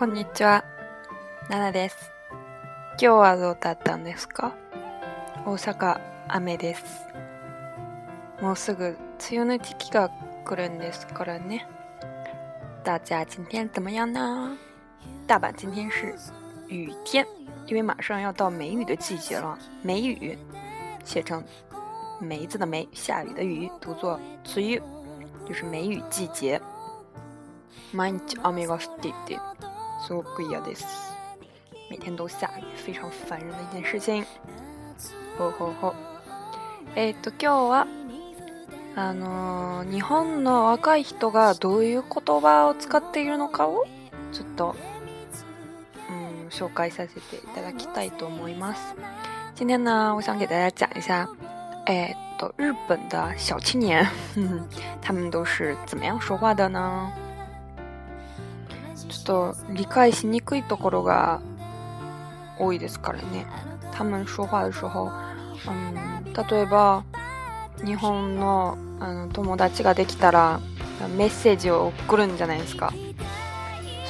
こんにちは、ななです。今日はどうだったんですか大阪、雨です。もうすぐ梅雨の時期が来るんですからね。大家今天怎么样呢？大阪今天是雨天，因为马上要到梅雨的季节了。梅雨写成梅子的梅，下雨的雨，读作梅雨，就是梅雨季节。毎日雨が降っていてすごく嫌です。每天都下雨，非常烦人的一件事情。ほほほ。えー、っと今日はあのー、日本の若い人がどういう言葉を使っているのかをちょっとん、紹介させていただきたいと思います。今天呢，我想给大家讲一下，哎，日本的小青年，呵呵他们都是怎么样说话的呢？っと理解しにくいところが多いですからね。他们说话的时候、うん、例えば、日本のあの友達ができたら、メッセージを送るんじゃないですか。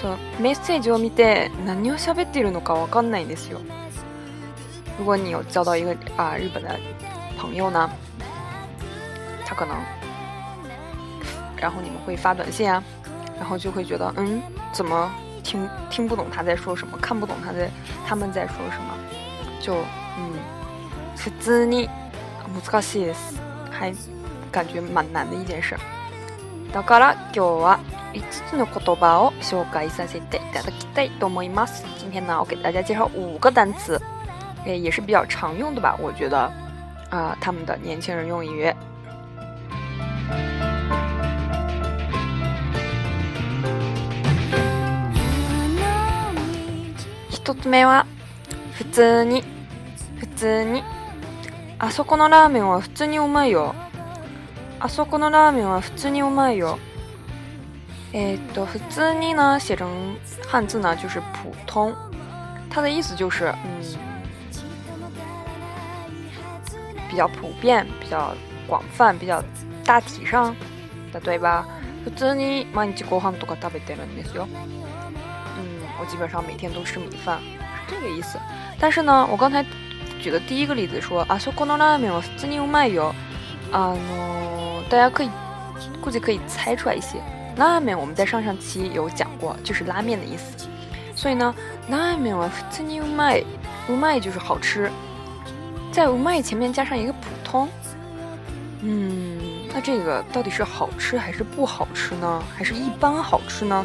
そう、メッセージを見て何を喋っているのかわかんないんですよ。如果你有交到一个啊日本的朋友呢，他可能，然后你们会发短信啊。然后就会觉得，嗯，怎么听听不懂他在说什么，看不懂他在他们在说什么，就嗯，是通に難しいです，还感觉蛮难的一件事。だから今日は五つの言葉を紹介させていただきます。今天呢，我给大家介绍五个单词，诶，也是比较常用的吧，我觉得，啊，他们的年轻人用语。一つ目は、普通に、普通に。あそこのラーメンは普通にうまいよ。あそこのラーメンは普通にうまいよ。えー、っと，普通に呢写成汉字呢就是普通，它的意思就是嗯，比较普遍、比较广泛、比较大体上。例えば、普通に毎日ご飯とか食べてるんですよ。我基本上每天都吃米饭，是这个意思。但是呢，我刚才举的第一个例子说，啊，so c o n a m i wa tsuniu m i yo，啊，大家可以估计可以猜出来一些。拉面我们在上上期有讲过，就是拉面的意思。所以呢拉面 n a m i wa t s n i u m i m i 就是好吃，在 mai 前面加上一个普通，嗯，那这个到底是好吃还是不好吃呢？还是一般好吃呢？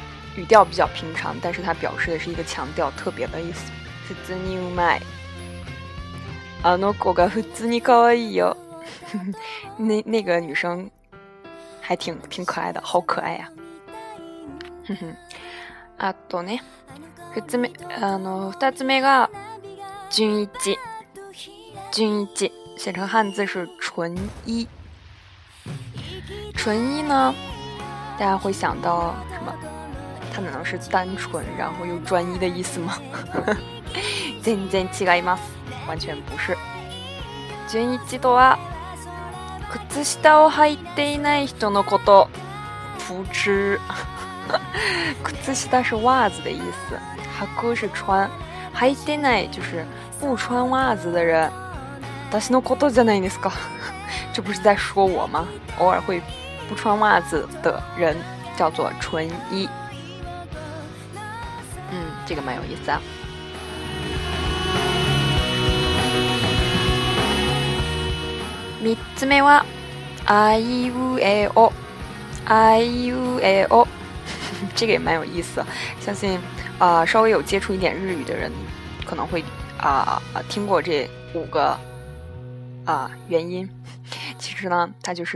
语调比较平常，但是它表示的是一个强调特别的意思。啊，那个女生还挺挺可爱的，好可爱呀！啊，对，第二，啊，第二，纯一，纯一，写成汉字是纯一。纯一呢，大家会想到什么？它难道是单纯，然后又专一的意思吗？完全不是。专一几多啊？靴下を履いていない人のこと。不知，靴下是袜子的意思，はく是穿，はいてない就是不穿袜子的人。私のことじゃないですか？这不是在说我吗？偶尔会不穿袜子的人叫做纯一。这个蛮有意思啊！三，つ目三，i 第三，三。第 u 三。o，三，三。第三，三。第三，三。第三，三。第三，三。第三，三。第三，三。第三，三。第三，三。第三，三。第三，三。第三，三。第三，三。第三，三。第三，三。第三，三。的三，三。第三，三。第三，三。第三，三。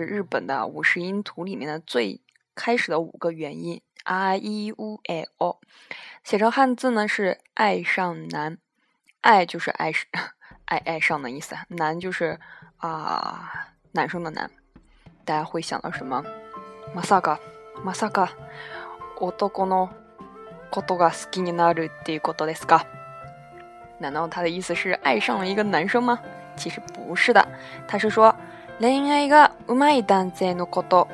第三，三。I U E O，写成汉字呢是“爱上男”，“爱”就是“爱爱爱上的意思”，“男”就是啊男生的“男”。大家会想到什么？Masaka，Masaka，Otoko no kotoba 难道他的意思是爱上了一个男生吗？其实不是的，他是说“恋爱がうまい男性のこと”。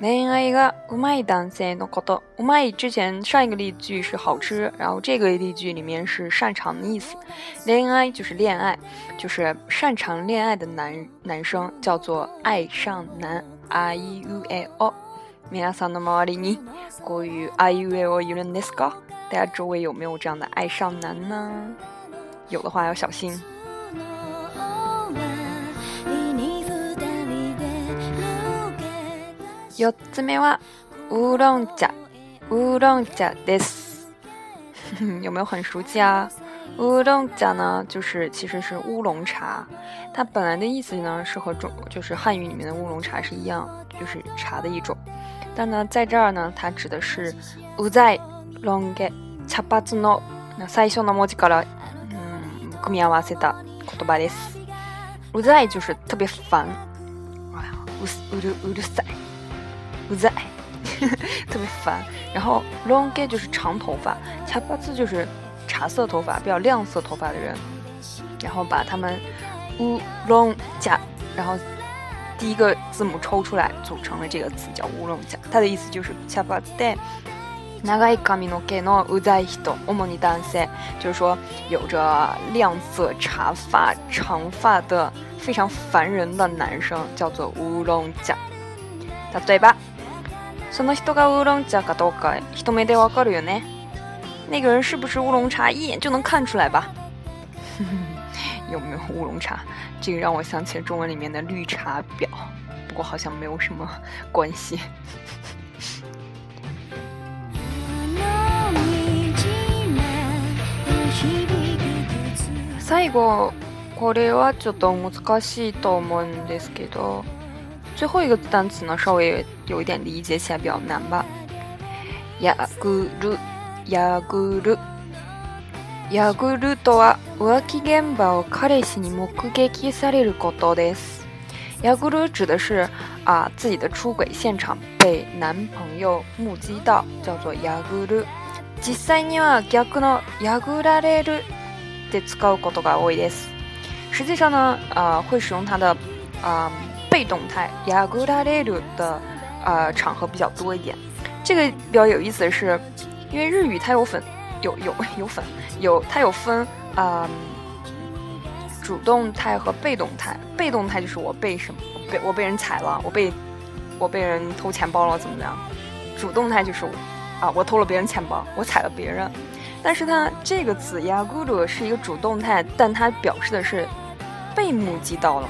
恋爱がうまい男性のことで、うまい之前上一个例句是好吃，然后这个例句里面是擅长的意思。恋爱就是恋爱，就是擅长恋爱的男男生叫做爱上男。I U A O，ミラサのマリニ、国語 I U A O イレネスコ，大家周围有没有这样的爱上男呢？有的话要小心。4つ目はウーロン茶ウーロン茶です 有没有很熟悉啊？乌龙茶呢，就是其实是乌龙茶，它本来的意思呢是和中就是汉语里面的乌龙茶是一样，就是茶的一种。但呢，在这儿呢，它指的是うざいロンゲ茶髪の最初の文字から嗯組み合わせた言葉です。うざい就是特别烦，哎呀，ううるうるさい。不在，特别烦。然后，long gay 就是长头发，cha bazi 就是茶色头发，比较亮色头发的人。然后把他们乌龙加，然后第一个字母抽出来组成了这个词，叫乌龙加。它的意思就是 cha bazi dai，nagai kami no ke no uza hito o m n i dansei，就是说有着亮色茶发长发的非常烦人的男生，叫做乌龙甲，答对吧？その人がウーロン茶かどうか一目でわかるよね。那个人是不是乌龙茶，一眼就能看出来吧？有没有乌龙茶？这个让我想起了中文里面的绿茶婊，不过好像没有什么关系。最後これはちょっと難しいと思うんですけど。最后一个单词呢，稍微有一点理解起来比较难吧。ヤグルヤグルヤグルとは浮気現場を彼氏に目撃されることです。ヤグル指的是啊自己的出轨现场被男朋友目击到，叫做ヤグル実際には逆のヤグルで使うことが多いです。实际上呢，呃，会使用它的啊。被动态，ya g u d a r d 的，呃，场合比较多一点。这个比较有意思的是，因为日语它有粉，有有有粉，有它有分，呃主动态和被动态。被动态就是我被什么被我被人踩了，我被我被人偷钱包了，怎么怎么样？主动态就是我啊，我偷了别人钱包，我踩了别人。但是它这个词雅古鲁是一个主动态，但它表示的是被目击到了。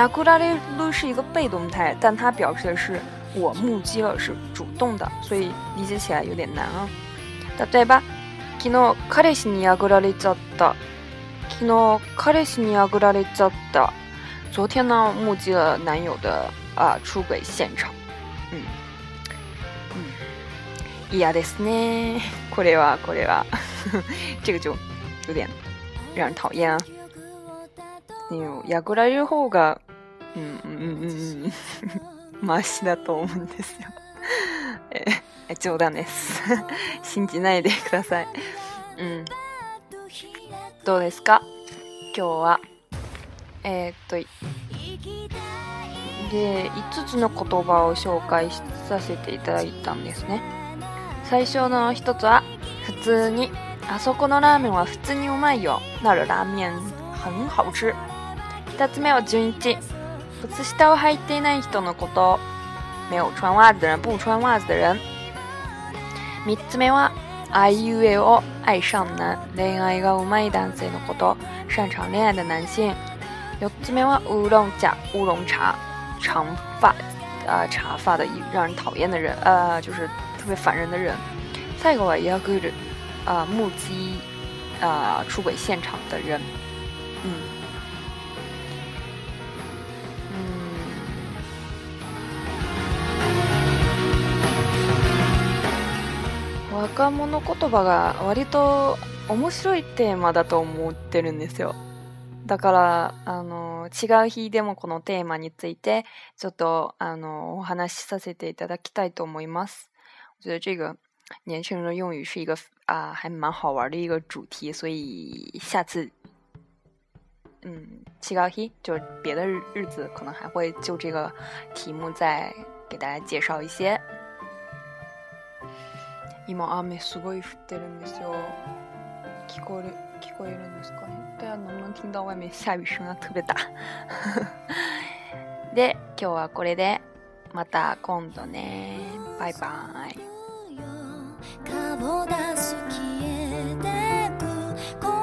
殴打的“殴”是一个被动态，但它表示的是我目击了，是主动的，所以理解起来有点难啊。对吧？“昨日彼氏に殴られちゃった。”“昨日彼氏に殴られちゃった。”昨天那母子男友的啊出轨现场。嗯嗯，いやですね。これわこれわ，这个就有点让人讨厌啊。ぐら言う方が、うんうんうんうん、マシ だと思うんですよ。え、冗談です。信じないでください。うん。どうですか今日は。えー、っと、で、5つの言葉を紹介させていただいたんですね。最初の1つは、普通に。あそこのラーメンは普通にうまいよ。なるラーメン很好吃。二つ目は順一、靴下を履いていない人のこと，没有穿袜子的人，不穿袜子的人。三つ目は I U E を愛上男，恋爱がうまい男性のこと，擅长恋爱的男性。四つ目は烏龍茶，烏龍茶，长发，呃、长发的一让人讨厌的人，呃，就是特别烦人的人。再一个啊，也要跟着，啊，目击，啊，出轨现场的人，嗯。若者言葉が割と面白いテーマだと思ってるんですよ。だから、あの、違う日でもこのテーマについて、ちょっと、あの、お話しさせていただきたいと思います。我觉得这个年轻人的用语是一个啊，还蛮好玩的一个主题，所以下次，嗯，七高一就是别的日日子，可能还会就这个题目再给大家介绍一些。今雨すごい降ってるんですよ聞こえる聞こえるんですかね对啊能不能听到外面下雨声が特別大で今日はこれでまた今度ねバイバイ